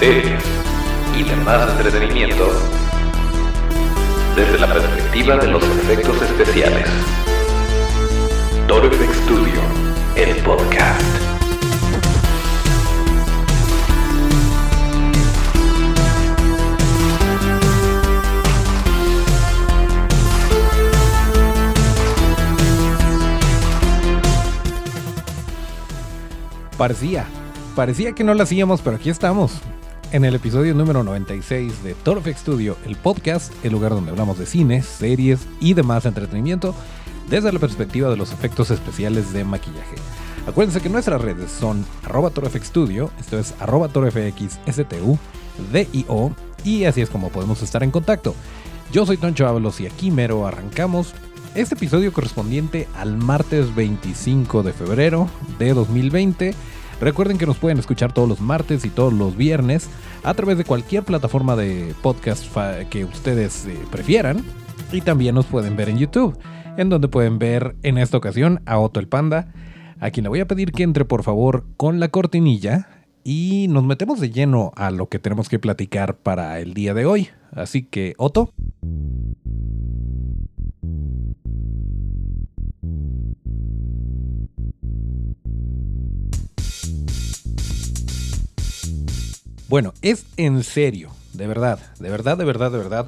series y demás entretenimiento desde la perspectiva de los efectos especiales. FX Studio, el podcast. Parecía, parecía que no lo hacíamos, pero aquí estamos. En el episodio número 96 de Torfx Studio, el podcast, el lugar donde hablamos de cines, series y demás entretenimiento desde la perspectiva de los efectos especiales de maquillaje. Acuérdense que nuestras redes son arroba Studio, esto es torfxstu, DIO, y así es como podemos estar en contacto. Yo soy Toncho Ábalos y aquí mero arrancamos este episodio correspondiente al martes 25 de febrero de 2020. Recuerden que nos pueden escuchar todos los martes y todos los viernes a través de cualquier plataforma de podcast que ustedes eh, prefieran. Y también nos pueden ver en YouTube, en donde pueden ver en esta ocasión a Otto el Panda, a quien le voy a pedir que entre por favor con la cortinilla y nos metemos de lleno a lo que tenemos que platicar para el día de hoy. Así que, Otto. Bueno, es en serio, de verdad, de verdad, de verdad, de verdad.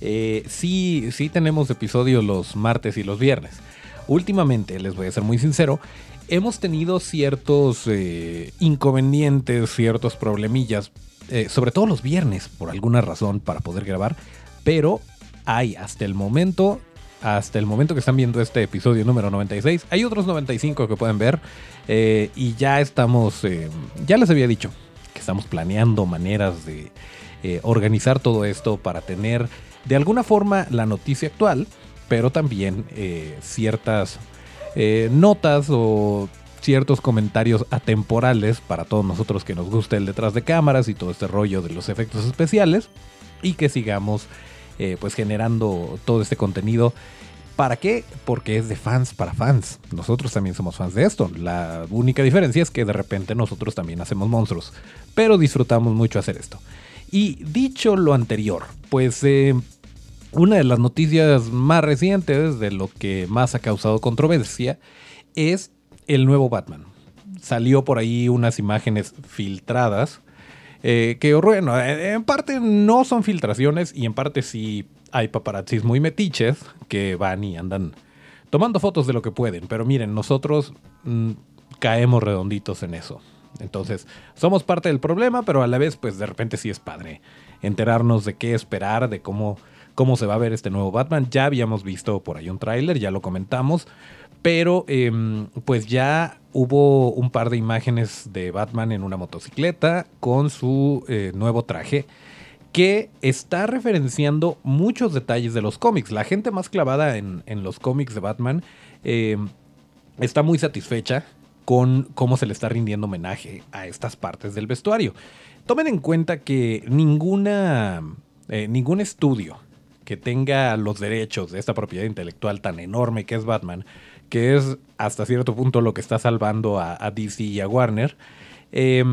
Eh, sí, sí tenemos episodios los martes y los viernes. Últimamente, les voy a ser muy sincero, hemos tenido ciertos eh, inconvenientes, ciertos problemillas, eh, sobre todo los viernes, por alguna razón, para poder grabar. Pero hay hasta el momento, hasta el momento que están viendo este episodio número 96, hay otros 95 que pueden ver. y ya estamos, ya les había dicho, estamos planeando maneras de eh, organizar todo esto para tener de alguna forma la noticia actual, pero también eh, ciertas eh, notas o ciertos comentarios atemporales para todos nosotros que nos gusta el detrás de cámaras y todo este rollo de los efectos especiales y que sigamos pues generando todo este contenido ¿Para qué? Porque es de fans para fans. Nosotros también somos fans de esto. La única diferencia es que de repente nosotros también hacemos monstruos. Pero disfrutamos mucho hacer esto. Y dicho lo anterior, pues eh, una de las noticias más recientes de lo que más ha causado controversia es el nuevo Batman. Salió por ahí unas imágenes filtradas. Eh, que bueno, en parte no son filtraciones y en parte sí hay paparazzis muy metiches que van y andan tomando fotos de lo que pueden. Pero miren, nosotros mm, caemos redonditos en eso. Entonces, somos parte del problema, pero a la vez, pues de repente sí es padre enterarnos de qué esperar, de cómo, cómo se va a ver este nuevo Batman. Ya habíamos visto por ahí un tráiler, ya lo comentamos, pero em, pues ya hubo un par de imágenes de Batman en una motocicleta con su eh, nuevo traje que está referenciando muchos detalles de los cómics. La gente más clavada en, los cómics de Batman em, está muy satisfecha con cómo se le está rindiendo homenaje a estas partes del vestuario. Tomen en cuenta que ninguna, eh, ningún estudio que tenga los derechos de esta propiedad intelectual tan enorme que es Batman, que es hasta cierto punto lo que está salvando a, DC y a Warner, eh,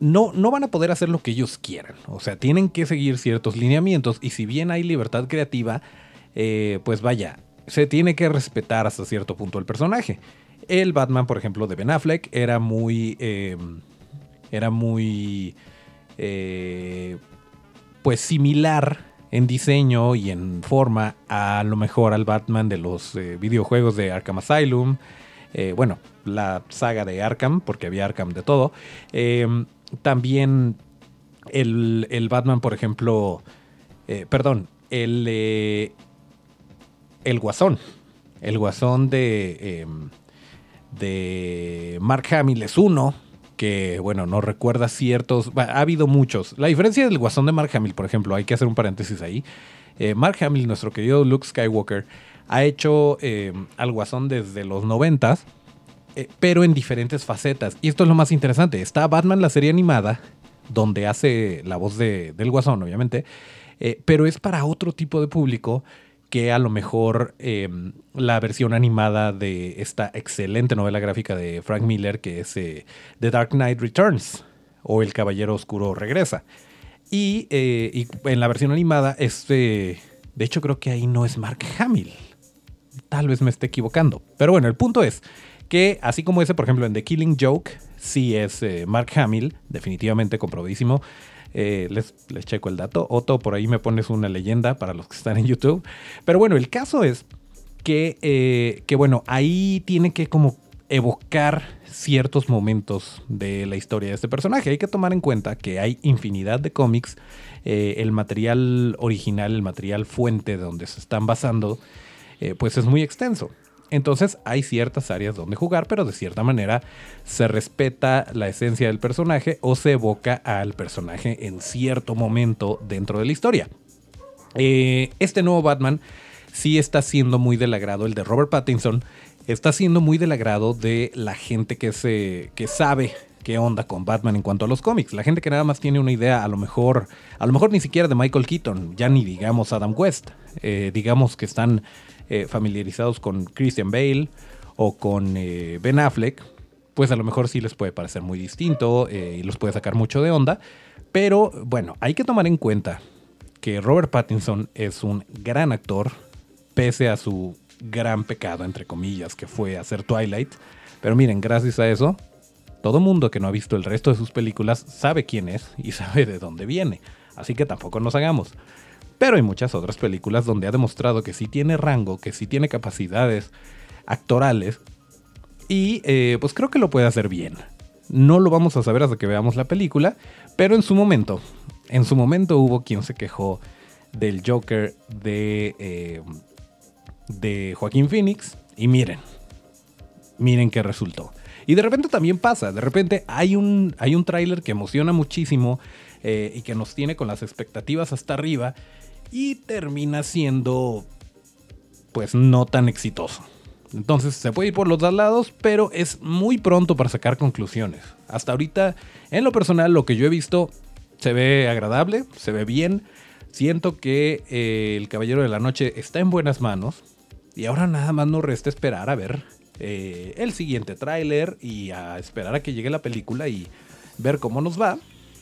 no, no van a poder hacer lo que ellos quieran. O sea, tienen que seguir ciertos lineamientos y si bien hay libertad creativa, eh, pues vaya, se tiene que respetar hasta cierto punto el personaje. El Batman, por ejemplo, de Ben Affleck era muy... Em, era muy... Eh, pues similar en diseño y en forma a lo mejor al Batman de los eh, videojuegos de Arkham Asylum. bueno, la saga de Arkham, porque había Arkham de todo. Em, también el, Batman, por ejemplo, eh, perdón, el, eh, el Guasón, el Guasón de, em, de Mark Hamill es uno, que, bueno, no recuerda ciertos, ha habido muchos. La diferencia del Guasón de Mark Hamill, por ejemplo, hay que hacer un paréntesis ahí. Eh, Mark Hamill, nuestro querido Luke Skywalker, ha hecho em, al Guasón desde los noventas eh, pero en diferentes facetas. Y esto es lo más interesante. Está Batman, la serie animada, donde hace la voz de, del guasón, obviamente, eh, pero es para otro tipo de público que a lo mejor em, la versión animada de esta excelente novela gráfica de Frank Miller, que es eh, The Dark Knight Returns, o El Caballero Oscuro regresa. Y, eh, y en la versión animada, este, de hecho creo que ahí no es Mark Hamill. Tal vez me esté equivocando. Pero bueno, el punto es que así como ese, por ejemplo, en The Killing Joke, sí es eh, Mark Hamill, definitivamente comprobadísimo. Eh, les, checo el dato. Otto, por ahí me pones una leyenda para los que están en YouTube. Pero bueno, el caso es que, eh, que bueno, ahí tiene que como evocar ciertos momentos de la historia de este personaje. Hay que tomar en cuenta que hay infinidad de cómics. el material original, el material fuente de donde se están basando, pues es muy extenso. Entonces hay ciertas áreas donde jugar, pero de cierta manera se respeta la esencia del personaje o se evoca al personaje en cierto momento dentro de la historia. Eh, este nuevo Batman sí está siendo muy del agrado, el de Robert Pattinson, está siendo muy del agrado de la gente que, se, que sabe qué onda con Batman en cuanto a los cómics. La gente que nada más tiene una idea, a lo mejor, a lo mejor ni siquiera de Michael Keaton, ya ni digamos Adam West, eh, digamos que están eh, familiarizados con Christian Bale o con eh, Ben Affleck, pues a lo mejor sí les puede parecer muy distinto eh, y los puede sacar mucho de onda. Pero bueno, hay que tomar en cuenta que Robert Pattinson es un gran actor, pese a su gran pecado, entre comillas, que fue hacer Twilight. Pero miren, gracias a eso, todo mundo que no ha visto el resto de sus películas sabe quién es y sabe de dónde viene. Así que tampoco nos hagamos. Pero hay muchas otras películas donde ha demostrado que sí tiene rango, que sí tiene capacidades actorales. Y eh, pues creo que lo puede hacer bien. No lo vamos a saber hasta que veamos la película, pero en su momento, en su momento hubo quien se quejó del Joker de, eh, de Joaquín Phoenix. Y miren, miren qué resultó. Y de repente también pasa, de repente hay un, hay un tráiler que emociona muchísimo eh, y que nos tiene con las expectativas hasta arriba y termina siendo pues no tan exitoso. Entonces se puede ir por los dos lados, pero es muy pronto para sacar conclusiones. Hasta ahorita, en lo personal, lo que yo he visto se ve agradable, se ve bien. Siento que eh, el Caballero de la Noche está en buenas manos. Y ahora nada más nos resta esperar a ver eh, el siguiente tráiler y a esperar a que llegue la película y ver cómo nos va.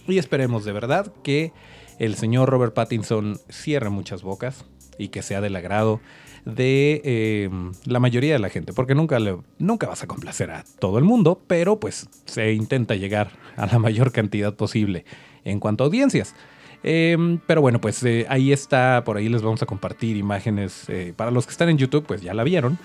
Y esperemos de verdad que el señor Robert Pattinson cierre muchas bocas y que sea del agrado de em, la mayoría de la gente, porque nunca, nunca vas a complacer a todo el mundo, pero pues se intenta llegar a la mayor cantidad posible en cuanto a audiencias. Em, pero bueno, pues eh, ahí está, por ahí les vamos a compartir imágenes. Eh, para los que están en YouTube, pues ya la vieron.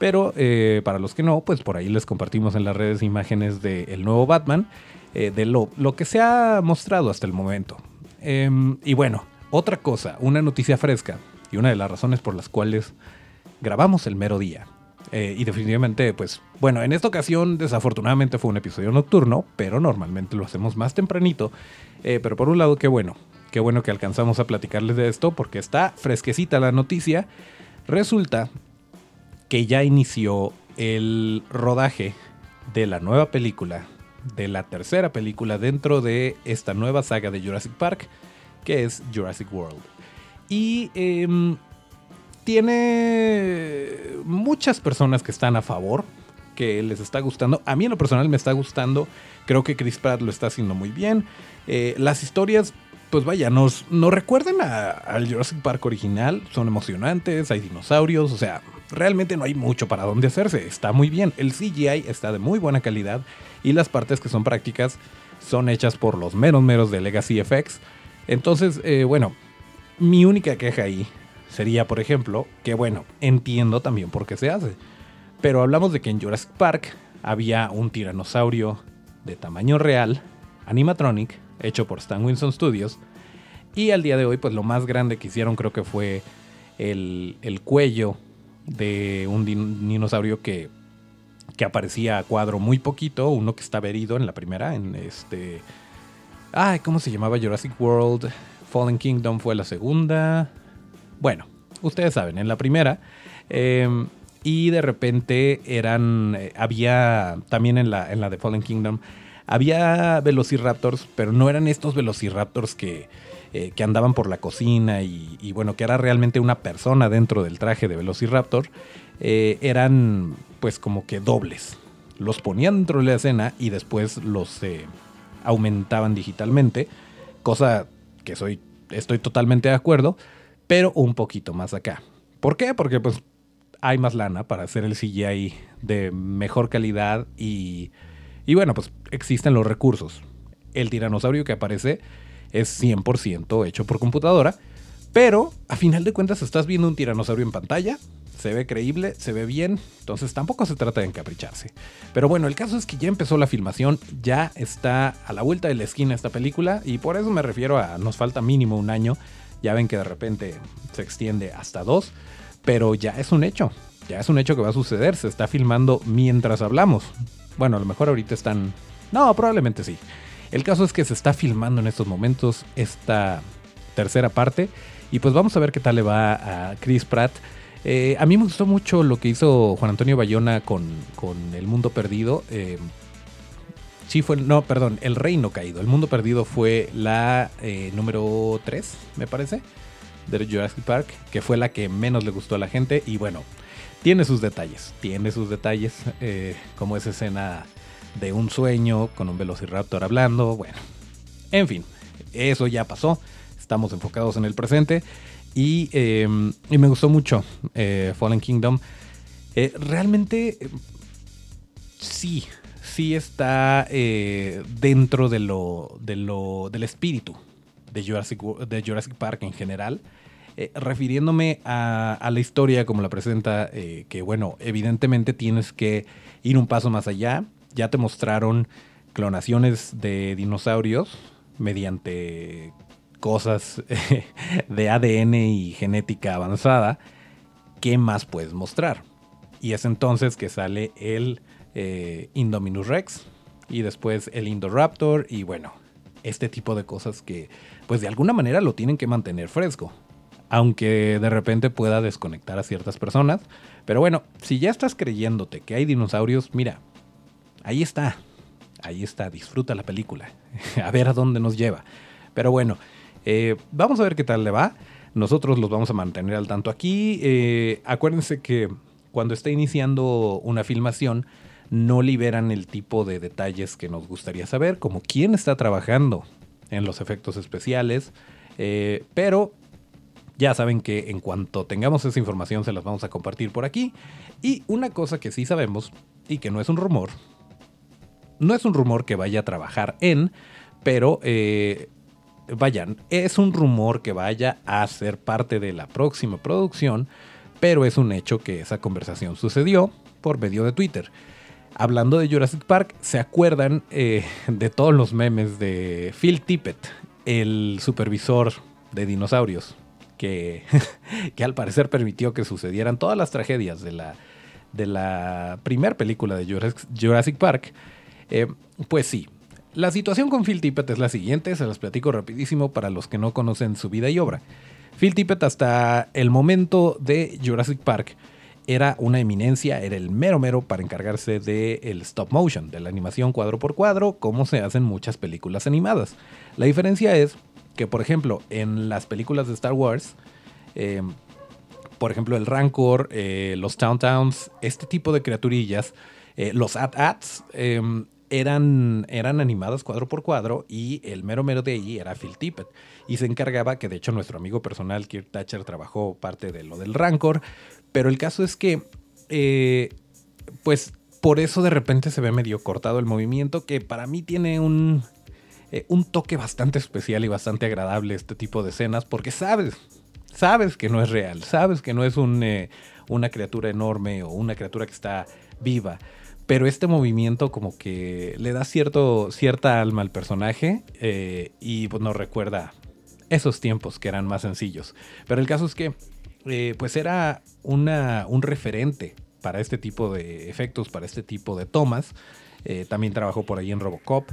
Pero eh, para los que no, pues por ahí les compartimos en las redes imágenes del nuevo Batman, de lo, lo que se ha mostrado hasta el momento. Em, y bueno, otra cosa, una noticia fresca y una de las razones por las cuales grabamos el mero día. Eh, y definitivamente, pues, bueno, en esta ocasión desafortunadamente fue un episodio nocturno, pero normalmente lo hacemos más tempranito. Eh, pero por un lado, qué bueno, qué bueno que alcanzamos a platicarles de esto porque está fresquecita la noticia. Resulta que ya inició el rodaje de la nueva película de la tercera película dentro de esta nueva saga de Jurassic Park, que es Jurassic World. Y em, tiene muchas personas que están a favor, que les está gustando. A mí en lo personal me está gustando. Creo que Chris Pratt lo está haciendo muy bien. Eh, las historias, pues vaya, nos, nos recuerdan al Jurassic Park original. Son emocionantes, hay dinosaurios, o sea, realmente no hay mucho para dónde hacerse. Está muy bien. El CGI está de muy buena calidad y las partes que son prácticas son hechas por los menos meros de Legacy FX. Entonces, eh, bueno, mi única queja ahí sería, por ejemplo, que bueno, entiendo también por qué se hace. Pero hablamos de que en Jurassic Park había un tiranosaurio de tamaño real, animatronic, hecho por Stan Winston Studios. Y al día de hoy, pues lo más grande que hicieron creo que fue el, el cuello de un dinosaurio que que aparecía a cuadro muy poquito, uno que estaba herido en la primera, en este... Ay, ¿cómo se llamaba? Jurassic World, Fallen Kingdom fue la segunda. Bueno, ustedes saben, en la primera. Em, y de repente eran, eh, había también en la, en la de Fallen Kingdom, había velociraptors, pero no eran estos velociraptors que, eh, que andaban por la cocina y, y, bueno, que era realmente una persona dentro del traje de velociraptor. Eh, eran pues como que dobles. Los ponían dentro de la escena y después los, eh, aumentaban digitalmente, cosa que soy, estoy totalmente de acuerdo, pero un poquito más acá. ¿Por qué? Porque pues hay más lana para hacer el CGI de mejor calidad y, y bueno, pues existen los recursos. El tiranosaurio que aparece es 100% hecho por computadora, pero a final de cuentas estás viendo un tiranosaurio en pantalla, se ve creíble, se ve bien, entonces tampoco se trata de encapricharse. Pero bueno, el caso es que ya empezó la filmación, ya está a la vuelta de la esquina esta película y por eso me refiero a nos falta mínimo un año, ya ven que de repente se extiende hasta dos, pero ya es un hecho, ya es un hecho que va a suceder, se está filmando mientras hablamos. Bueno, a lo mejor ahorita están... No, probablemente sí. El caso es que se está filmando en estos momentos esta tercera parte y pues vamos a ver qué tal le va a Chris Pratt. Eh, a mí me gustó mucho lo que hizo Juan Antonio Bayona con, El Mundo Perdido. Eh, sí fue, no, perdón, El Reino Caído. El Mundo Perdido fue la eh, número 3, me parece, de Jurassic Park, que fue la que menos le gustó a la gente. Y bueno, tiene sus detalles, tiene sus detalles, como esa escena de un sueño con un velociraptor hablando. Bueno, en fin, eso ya pasó. Estamos enfocados en el presente. Em, y, me gustó mucho eh, Fallen Kingdom. Eh, realmente sí, sí está eh, dentro de lo, de lo, del espíritu de Jurassic, de Jurassic Park en general. refiriéndome a, a, la historia como la presenta, que bueno, evidentemente tienes que ir un paso más allá. Ya te mostraron clonaciones de dinosaurios mediante cosas de ADN y genética avanzada, ¿qué más puedes mostrar? Y es entonces que sale el eh, Indominus Rex y después el Indoraptor y bueno, este tipo de cosas que pues de alguna manera lo tienen que mantener fresco. Aunque de repente pueda desconectar a ciertas personas. Pero bueno, si ya estás creyéndote que hay dinosaurios, mira, ahí está. Ahí está, disfruta la película. a ver a dónde nos lleva. Pero bueno, eh, vamos a ver qué tal le va. Nosotros los vamos a mantener al tanto aquí. Eh, acuérdense que cuando está iniciando una filmación, no liberan el tipo de detalles que nos gustaría saber, como quién está trabajando en los efectos especiales. Eh, pero ya saben que en cuanto tengamos esa información se las vamos a compartir por aquí. Y una cosa que sí sabemos y que no es un rumor, no es un rumor que vaya a trabajar en, pero vayan, es un rumor que vaya a ser parte de la próxima producción, pero es un hecho que esa conversación sucedió por medio de Twitter. Hablando de Jurassic Park, ¿se acuerdan eh, de todos los memes de Phil Tippett, el supervisor de dinosaurios, que, que al parecer permitió que sucedieran todas las tragedias de la, de la primera película de Jurassic, Park? Eh, pues sí, la situación con Phil Tippett es la siguiente, se las platico rapidísimo para los que no conocen su vida y obra. Phil Tippett hasta el momento de Jurassic Park era una eminencia, era el mero mero para encargarse del stop motion, de la animación cuadro por cuadro, como se hacen muchas películas animadas. La diferencia es que, por ejemplo, en las películas de Star Wars, eh, por ejemplo, el Rancor, eh, los Town Towns, este tipo de criaturillas, eh, los At-Ats, eran, eran animadas cuadro por cuadro y el mero mero de allí era Phil Tippett. Y se encargaba, que de hecho nuestro amigo personal Kirk Thatcher trabajó parte de lo del Rancor, pero el caso es que, eh, pues por eso de repente se ve medio cortado el movimiento, que para mí tiene un, eh, un toque bastante especial y bastante agradable este tipo de escenas, porque sabes, sabes que no es real, sabes que no es eh, una criatura enorme o una criatura que está viva pero este movimiento como que le da cierto, cierta alma al personaje eh, y pues, nos recuerda esos tiempos que eran más sencillos. Pero el caso es que eh, pues era una, un referente para este tipo de efectos, para este tipo de tomas. Eh, también trabajó por ahí en Robocop.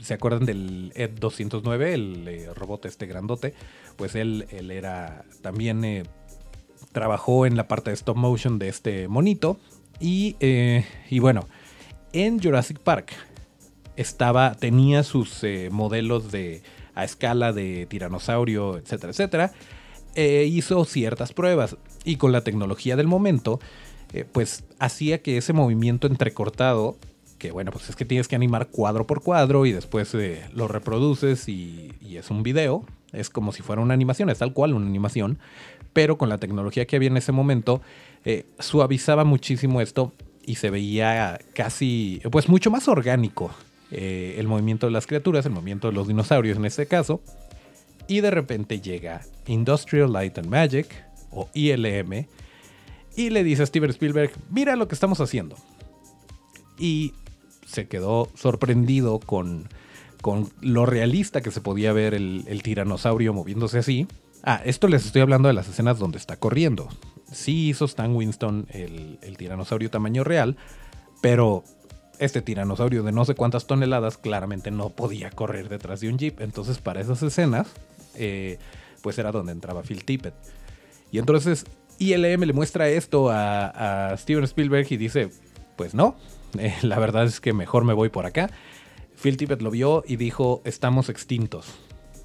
¿Se acuerdan del Ed 209, el robot este grandote? Pues él, él era también trabajó en la parte de stop motion de este monito eh, y, bueno, en Jurassic Park estaba, tenía sus eh, modelos de a escala de tiranosaurio, etcétera, etcétera. E hizo ciertas pruebas y con la tecnología del momento, eh, pues hacía que ese movimiento entrecortado que bueno, pues es que tienes que animar cuadro por cuadro y después eh, lo reproduces y, es un video. Es como si fuera una animación, es tal cual una animación, pero con la tecnología que había en ese momento, eh, suavizaba muchísimo esto y se veía casi, pues mucho más orgánico eh, el movimiento de las criaturas, el movimiento de los dinosaurios en este caso. Y de repente llega Industrial Light and Magic, o ILM, y le dice a Steven Spielberg, mira lo que estamos haciendo. Y se quedó sorprendido con, con lo realista que se podía ver el, tiranosaurio moviéndose así. Ah, esto les estoy hablando de las escenas donde está corriendo. Sí hizo Stan Winston el, tiranosaurio tamaño real, pero este tiranosaurio de no sé cuántas toneladas claramente no podía correr detrás de un jeep. Entonces para esas escenas, eh, pues era donde entraba Phil Tippett. Y entonces ILM le muestra esto a, a Steven Spielberg y dice, pues no, eh, la verdad es que mejor me voy por acá. Phil Tippett lo vio y dijo, estamos extintos.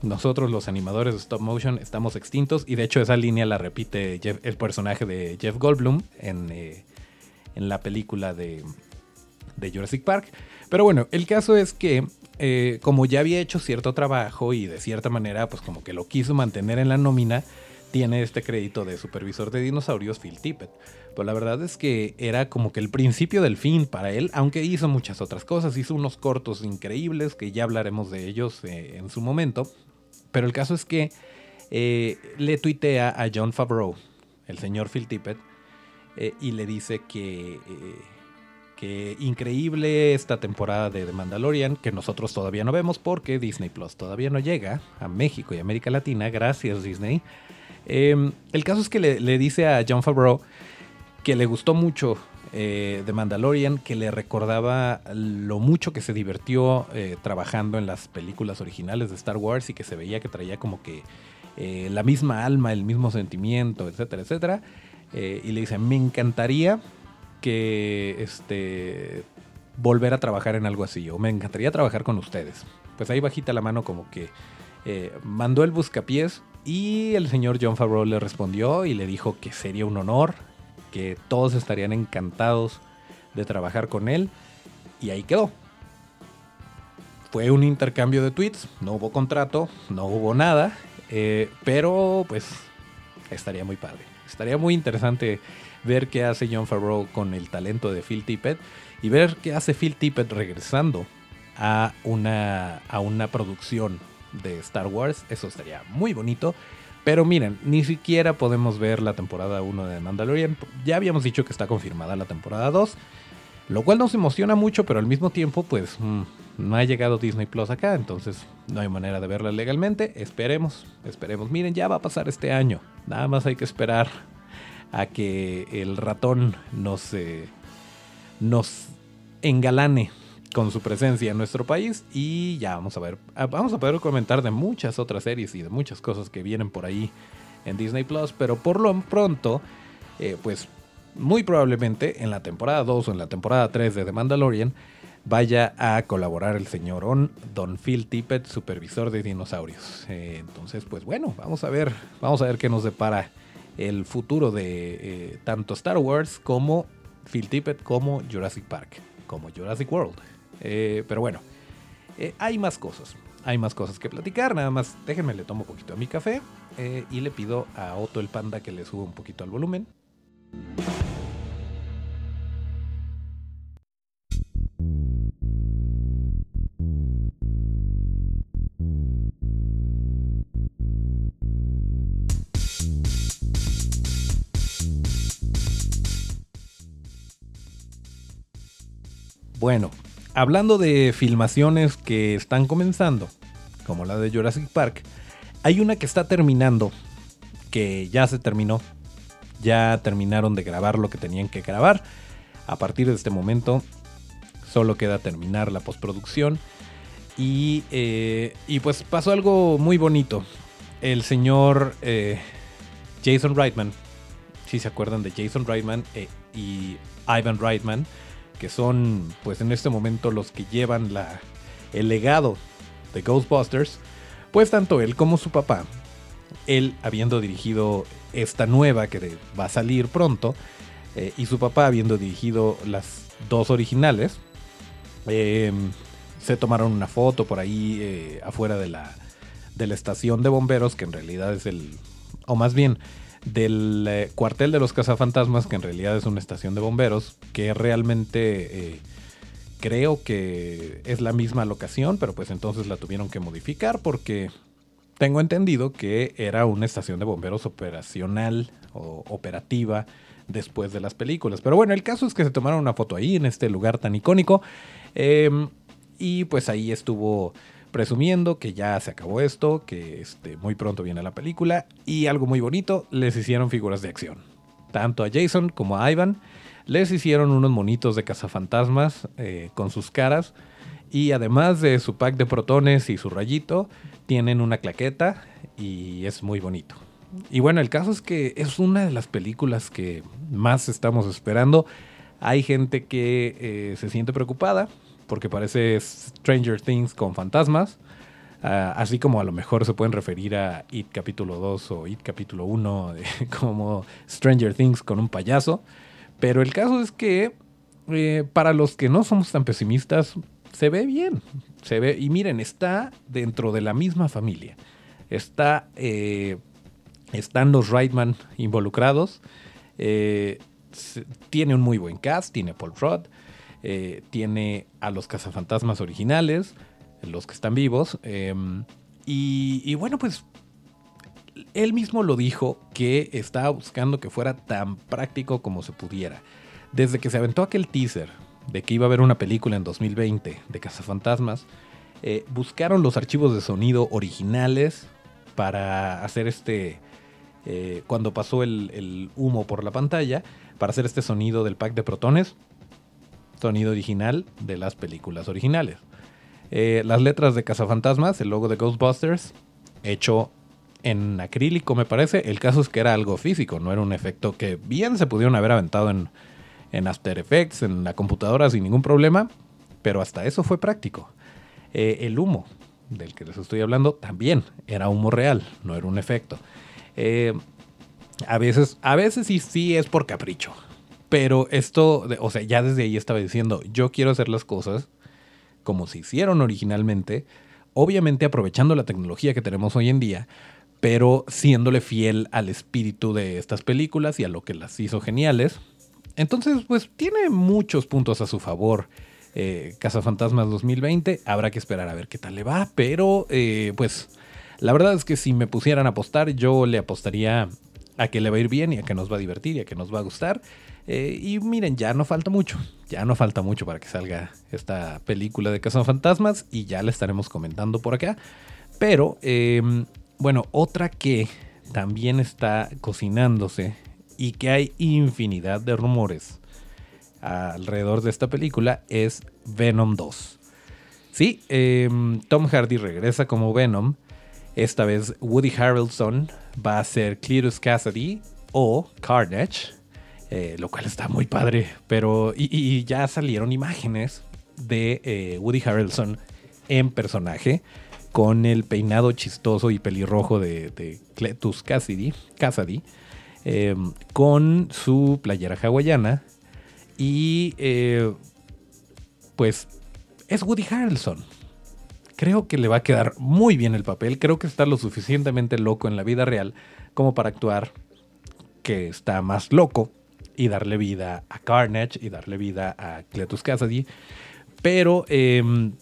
Nosotros los animadores de stop motion estamos extintos y de hecho esa línea la repite el personaje de Jeff Goldblum en, eh, en la película de, Jurassic Park. Pero bueno, el caso es que eh, como ya había hecho cierto trabajo y de cierta manera pues como que lo quiso mantener en la nómina, tiene este crédito de supervisor de dinosaurios Phil Tippett. Pero la verdad es que era como que el principio del fin para él, aunque hizo muchas otras cosas. Hizo unos cortos increíbles que ya hablaremos de ellos eh, en su momento. Pero el caso es que eh, le tuitea a John Favreau, el señor Phil Tippett, eh, y le dice que, que increíble esta temporada de The Mandalorian, que nosotros todavía no vemos porque Disney Plus todavía no llega a México y América Latina. Gracias Disney. Em, el caso es que le, le dice a John Favreau que le gustó mucho eh, de Mandalorian, que le recordaba lo mucho que se divirtió eh, trabajando en las películas originales de Star Wars y que se veía que traía como que eh, la misma alma, el mismo sentimiento, etcétera, etcétera. y le dice, me encantaría que este volver a trabajar en algo así, o me encantaría trabajar con ustedes. Pues ahí bajita la mano como que mandó el buscapiés y el señor John Favreau le respondió y le dijo que sería un honor todos estarían encantados de trabajar con él. Y ahí quedó. Fue un intercambio de tweets, no hubo contrato, no hubo nada, eh, pero pues estaría muy padre. Estaría muy interesante ver qué hace John Favreau con el talento de Phil Tippett y ver qué hace Phil Tippett regresando a una, a una producción de Star Wars. Eso estaría muy bonito. Pero miren, ni siquiera podemos ver la temporada 1 de Mandalorian. Ya habíamos dicho que está confirmada la temporada 2. Lo cual nos emociona mucho, pero al mismo tiempo, pues mm, no ha llegado Disney Plus acá, entonces no hay manera de verla legalmente. Esperemos, esperemos. Miren, ya va a pasar este año. Nada más hay que esperar a que el ratón nos, eh, nos engalane con su presencia en nuestro país y ya vamos a ver, ah, vamos a poder comentar de muchas otras series y de muchas cosas que vienen por ahí en Disney Plus, pero por lo pronto, eh, pues muy probablemente en la temporada 2 o en la temporada 3 de The Mandalorian vaya a colaborar el señor Don Phil Tippett, supervisor de dinosaurios. Eh, entonces, pues bueno, vamos a ver, vamos a ver qué nos depara el futuro de eh, tanto Star Wars como Phil Tippett como Jurassic Park, como Jurassic World. Eh, pero bueno, eh, hay más cosas. Hay más cosas que platicar. Nada más déjenme le tomo un poquito a mi café eh, y le pido a Otto el Panda que le suba un poquito al volumen. Bueno, hablando de filmaciones que están comenzando, como la de Jurassic Park, hay una que está terminando, que ya se terminó, ya terminaron de grabar lo que tenían que grabar. A partir de este momento solo queda terminar la postproducción. Y, eh, pues pasó algo muy bonito. El señor eh, Jason Reitman, si se acuerdan de Jason Reitman eh, y Ivan Reitman, que son pues en este momento los que llevan la, el legado de Ghostbusters, pues tanto él como su papá, él habiendo dirigido esta nueva que va a salir pronto, eh, y su papá habiendo dirigido las dos originales, Em, se tomaron una foto por ahí eh, afuera de la, de la estación de bomberos, que en realidad es el, o más bien del eh, cuartel de los cazafantasmas, que en realidad es una estación de bomberos, que realmente eh, creo que es la misma locación, pero pues entonces la tuvieron que modificar porque tengo entendido que era una estación de bomberos operacional o operativa después de las películas. Pero bueno, el caso es que se tomaron una foto ahí, en este lugar tan icónico. Em, y pues ahí estuvo presumiendo que ya se acabó esto, que este, muy pronto viene la película. Y algo muy bonito, les hicieron figuras de acción. Tanto a Jason como a Ivan les hicieron unos monitos de cazafantasmas eh, con sus caras. Y además de su pack de protones y su rayito, tienen una claqueta y es muy bonito. Y bueno, el caso es que es una de las películas que más estamos esperando. Hay gente que eh, se siente preocupada porque parece Stranger Things con fantasmas. Ah, así como a lo mejor se pueden referir a It capítulo 2 o It capítulo 1 como Stranger Things con un payaso. Pero el caso es que eh, para los que no somos tan pesimistas, se ve bien. Se ve, y miren, está dentro de la misma familia. Está, eh, están los Reitman involucrados. Eh, tiene un muy buen cast, tiene Paul Rudd, eh, tiene a los cazafantasmas originales, los que están vivos. Em, y, bueno, pues él mismo lo dijo que estaba buscando que fuera tan práctico como se pudiera. Desde que se aventó aquel teaser de que iba a haber una película en 2020 de Cazafantasmas, eh, buscaron los archivos de sonido originales para hacer este, eh, cuando pasó el, humo por la pantalla, para hacer este sonido del pack de protones, sonido original de las películas originales. Eh, las letras de Cazafantasmas, el logo de Ghostbusters, hecho en acrílico me parece, el caso es que era algo físico, no era un efecto que bien se pudieron haber aventado en, en After Effects, en la computadora sin ningún problema, pero hasta eso fue práctico. Eh, el humo del que les estoy hablando también era humo real, no era un efecto. Eh, a veces, a veces sí, sí es por capricho. Pero esto, o sea, ya desde ahí estaba diciendo, yo quiero hacer las cosas como se hicieron originalmente, obviamente aprovechando la tecnología que tenemos hoy en día, pero siéndole fiel al espíritu de estas películas y a lo que las hizo geniales, entonces, pues tiene muchos puntos a su favor. Eh, Cazafantasmas 2020, habrá que esperar a ver qué tal le va, pero eh, pues la verdad es que si me pusieran a apostar, yo le apostaría a que le va a ir bien y a que nos va a divertir y a que nos va a gustar. Eh, y miren, ya no falta mucho, ya no falta mucho para que salga esta película de Cazafantasmas y ya la estaremos comentando por acá. Pero, em, bueno, otra que también está cocinándose y que hay infinidad de rumores alrededor de esta película es Venom 2. Sí, em, Tom Hardy regresa como Venom. Esta vez Woody Harrelson va a ser Cletus Cassidy o Carnage, eh, lo cual está muy padre. Pero y, ya salieron imágenes de eh, Woody Harrelson en personaje con el peinado chistoso y pelirrojo de, de Cletus Cassidy, Cassidy Em, con su playera hawaiana y eh, pues es Woody Harrelson. Creo que le va a quedar muy bien el papel, creo que está lo suficientemente loco en la vida real como para actuar que está más loco y darle vida a Carnage y darle vida a Cletus Cassidy. Pero, em,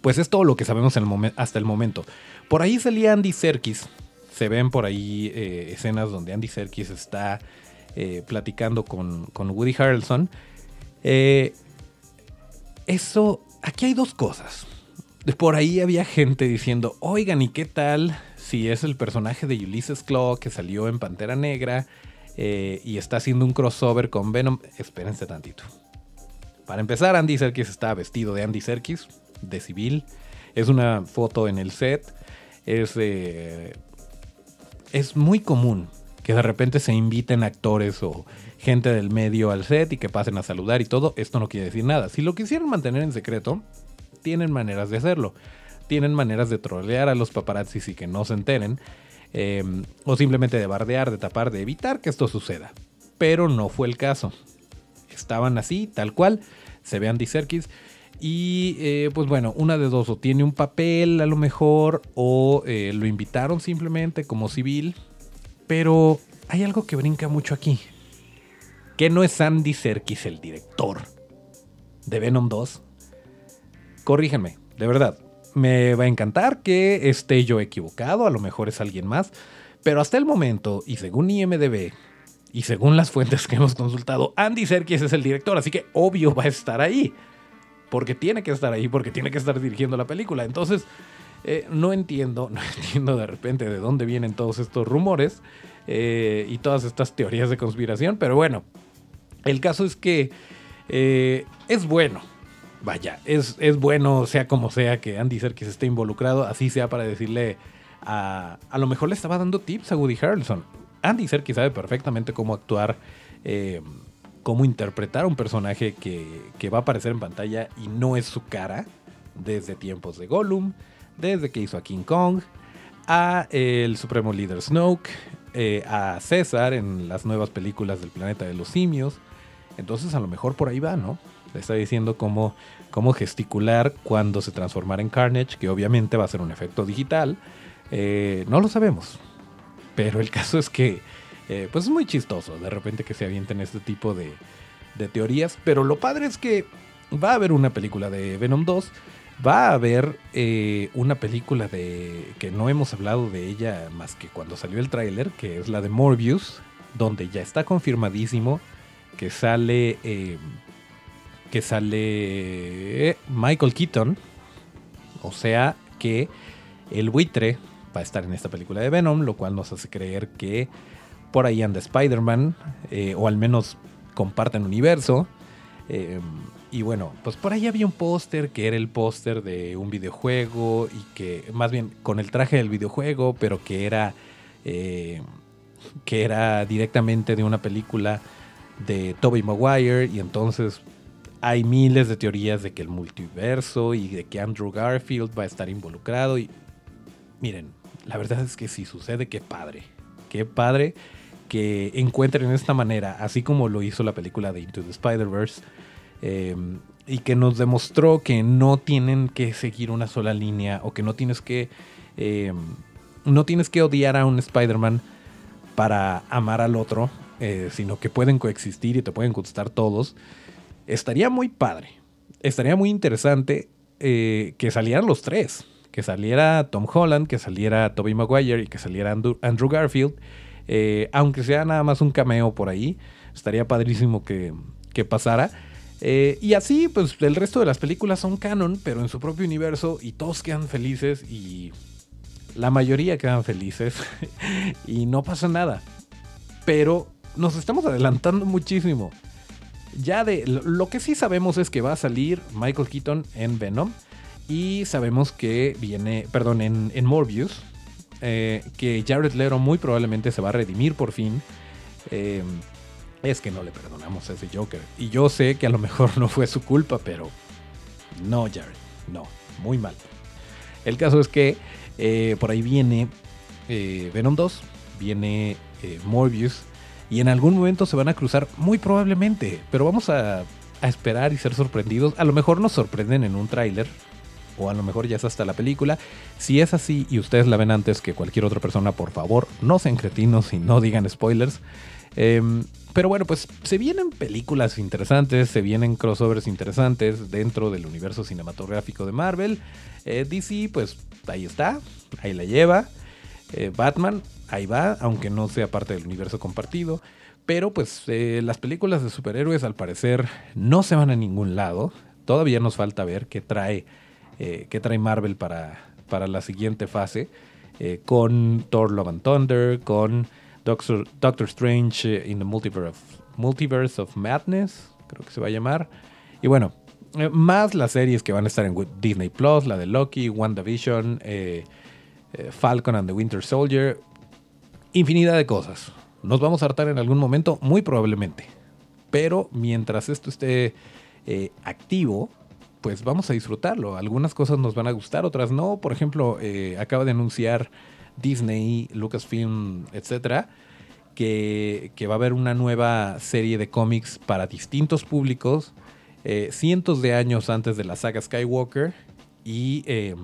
pues es todo lo que sabemos hasta el momento. Por ahí salía Andy Serkis, se ven por ahí eh, escenas donde Andy Serkis está eh, platicando con, Woody Harrelson. Eh, eso, aquí hay dos cosas. Por ahí había gente diciendo, oigan, ¿y qué tal si es el personaje de Ulysses Claw que salió en Pantera Negra y está haciendo un crossover con Venom? Espérense tantito. Para empezar, Andy Serkis está vestido de Andy Serkis, de civil. Es una foto en el set. Es es muy común que de repente se inviten actores o gente del medio al set y que pasen a saludar y todo. Esto no quiere decir nada. Si lo quisieran mantener en secreto, tienen maneras de hacerlo. Tienen maneras de trolear a los paparazzis y que no se enteren. Em, o simplemente de bardear, de tapar, de evitar que esto suceda. Pero no fue el caso. Estaban así, tal cual. Se ve Andy Serkis. Y eh, pues bueno, una de dos, o tiene un papel a lo mejor, o eh, lo invitaron simplemente como civil. Pero hay algo que brinca mucho aquí. Que no es Andy Serkis el director de Venom 2. Corríjanme, de verdad. Me va a encantar que esté yo equivocado, a lo mejor es alguien más. Pero hasta el momento, y según IMDB, y según las fuentes que hemos consultado, Andy Serkis es el director, así que obvio va a estar ahí. Porque tiene que estar ahí, porque tiene que estar dirigiendo la película. Entonces, eh, no entiendo, no entiendo de repente de dónde vienen todos estos rumores eh, y todas estas teorías de conspiración, pero bueno, el caso es que eh, es bueno. Vaya, es, es, bueno, sea como sea, que Andy Serkis esté involucrado, así sea para decirle a... A lo mejor le estaba dando tips a Woody Harrelson. Andy Serkis sabe perfectamente cómo actuar, eh, cómo interpretar a un personaje que, que, va a aparecer en pantalla y no es su cara, desde tiempos de Gollum, desde que hizo a King Kong, a el supremo líder Snoke, eh, a César en las nuevas películas del planeta de los simios. Entonces a lo mejor por ahí va, ¿no? Le está diciendo cómo, cómo gesticular cuando se transformara en Carnage, que obviamente va a ser un efecto digital. Eh, no lo sabemos. Pero el caso es que, eh, pues es muy chistoso de repente que se avienten este tipo de, de teorías. Pero lo padre es que va a haber una película de Venom 2 va a haber eh, una película de que no hemos hablado de ella más que cuando salió el tráiler, que es la de Morbius, donde ya está confirmadísimo que sale eh, que sale Michael Keaton, o sea que el buitre va a estar en esta película de Venom, lo cual nos hace creer que por ahí anda Spider-Man, eh, o al menos comparten universo. Y bueno, pues por ahí había un póster que era el póster de un videojuego y que, más bien con el traje del videojuego, pero que era, eh, que era directamente de una película de Tobey Maguire y entonces hay miles de teorías de que el multiverso y de que Andrew Garfield va a estar involucrado y miren, la verdad es que si sucede, qué padre, qué padre que encuentren esta manera, así como lo hizo la película de Into the Spider-Verse Em, y que nos demostró que no tienen que seguir una sola línea o que no tienes que em, no tienes que odiar a un Spider-Man para amar al otro, eh, sino que pueden coexistir y te pueden gustar todos. Estaría muy padre, estaría muy interesante eh, que salieran los tres, que saliera Tom Holland, que saliera Tobey Maguire y que saliera Andrew, Garfield, eh, aunque sea nada más un cameo por ahí, estaría padrísimo que, que pasara. Y así, pues el resto de las películas son canon, pero en su propio universo y todos quedan felices y la mayoría quedan felices y no pasa nada. Pero nos estamos adelantando muchísimo. Ya de lo que sí sabemos es que va a salir Michael Keaton en Venom y sabemos que viene, perdón, en, Morbius, eh, que Jared Leto muy probablemente se va a redimir por fin. Eh, es que no le perdonamos a ese Joker. Y yo sé que a lo mejor no fue su culpa, pero no, Jared, no, muy mal. El caso es que eh, por ahí viene Venom 2, viene Morbius, y en algún momento se van a cruzar, muy probablemente, pero vamos a, esperar y ser sorprendidos. A lo mejor nos sorprenden en un tráiler, o a lo mejor ya es hasta la película. Si es así y ustedes la ven antes que cualquier otra persona, por favor, no sean cretinos y no digan spoilers. Em, pero bueno, pues se vienen películas interesantes, se vienen crossovers interesantes dentro del universo cinematográfico de Marvel. Eh, DC, pues ahí está, ahí la lleva. Eh, Batman, ahí va, aunque no sea parte del universo compartido. Pero pues eh, las películas de superhéroes al parecer no se van a ningún lado. Todavía nos falta ver qué trae, qué trae Marvel para, para la siguiente fase. con Thor Love and Thunder, con Doctor, Strange eh, in the Multiverse of, Madness, creo que se va a llamar. Y bueno, eh, más las series que van a estar en Disney Plus, la de Loki, WandaVision, eh, Falcon and the Winter Soldier, infinidad de cosas. Nos vamos a hartar en algún momento, muy probablemente. Pero mientras esto esté activo, pues vamos a disfrutarlo. Algunas cosas nos van a gustar, otras no. Por ejemplo, acaba de anunciar Disney, Lucasfilm, etcétera, que, va a haber una nueva serie de cómics para distintos públicos eh, cientos de años antes de la saga Skywalker y, eh,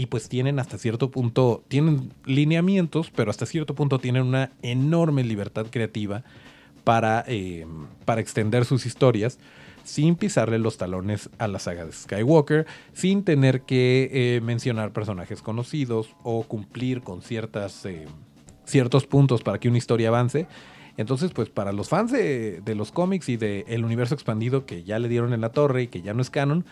y pues tienen hasta cierto punto, tienen lineamientos, pero hasta cierto punto tienen una enorme libertad creativa para, eh, para extender sus historias sin pisarle los talones a la saga de Skywalker, sin tener que mencionar personajes conocidos o cumplir con ciertas, ciertos puntos para que una historia avance. Entonces, pues para los fans de, los cómics y del universo expandido que ya le dieron en la torre y que ya no es canon,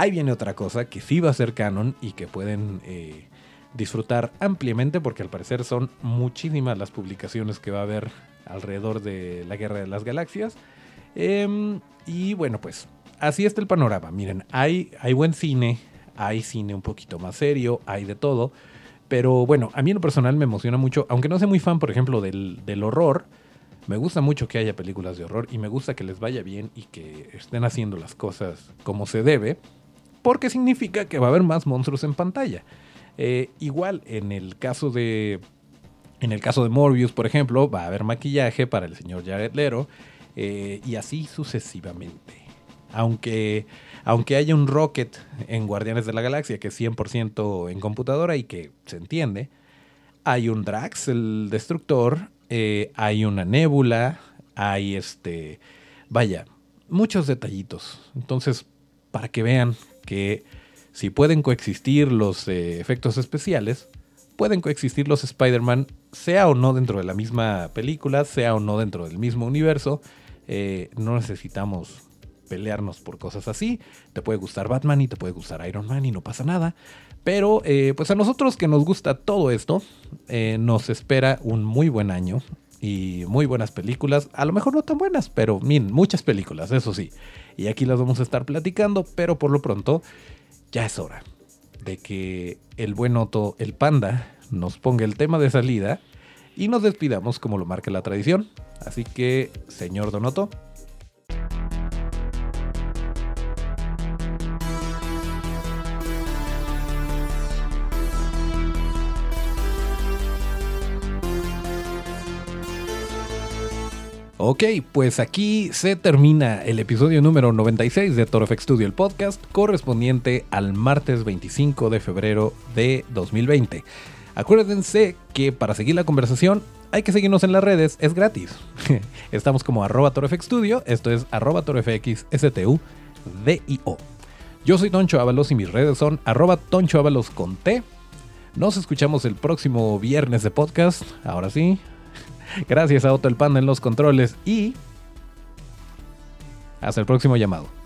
ahí viene otra cosa que sí va a ser canon y que pueden eh, disfrutar ampliamente porque al parecer son muchísimas las publicaciones que va a haber alrededor de la Guerra de las Galaxias. Em, y bueno, pues así está el panorama. Miren, hay, hay buen cine, hay cine un poquito más serio, hay de todo. Pero bueno, a mí en lo personal me emociona mucho, aunque no sea muy fan, por ejemplo, del, del horror. Me gusta mucho que haya películas de horror y me gusta que les vaya bien y que estén haciendo las cosas como se debe, porque significa que va a haber más monstruos en pantalla. Eh, igual en el caso de en el caso de Morbius, por ejemplo, va a haber maquillaje para el señor Jared Lero eh, y así sucesivamente. Aunque, aunque haya un Rocket en Guardianes de la Galaxia que es 100% en computadora y que se entiende, hay un Drax, el destructor, eh, hay una nébula, hay este, vaya, muchos detallitos. Entonces, para que vean que si pueden coexistir los eh, efectos especiales, pueden coexistir los Spider-Man, sea o no dentro de la misma película, sea o no dentro del mismo universo. Eh, no necesitamos pelearnos por cosas así. Te puede gustar Batman y te puede gustar Iron Man y no pasa nada. Pero pues a nosotros que nos gusta todo esto, nos espera un muy buen año y muy buenas películas. A lo mejor no tan buenas, pero miren, muchas películas, eso sí. Y aquí las vamos a estar platicando, pero por lo pronto ya es hora de que el buen Otto, el panda, nos ponga el tema de salida y nos despidamos como lo marca la tradición. Así que, señor Donoto, Ok, pues aquí se termina el episodio número 96 de Toro Studio, el podcast correspondiente al martes 25 de febrero de 2020. Acuérdense que para seguir la conversación hay que seguirnos en las redes, es gratis. Estamos como arroba Studio, esto es arroba torofxstudio. Yo soy Toncho Ábalos y mis redes son arroba Toncho Ábalos con T. Nos escuchamos el próximo viernes de podcast. Ahora sí, Gracias a Otto el Panda en los controles y hasta el próximo llamado.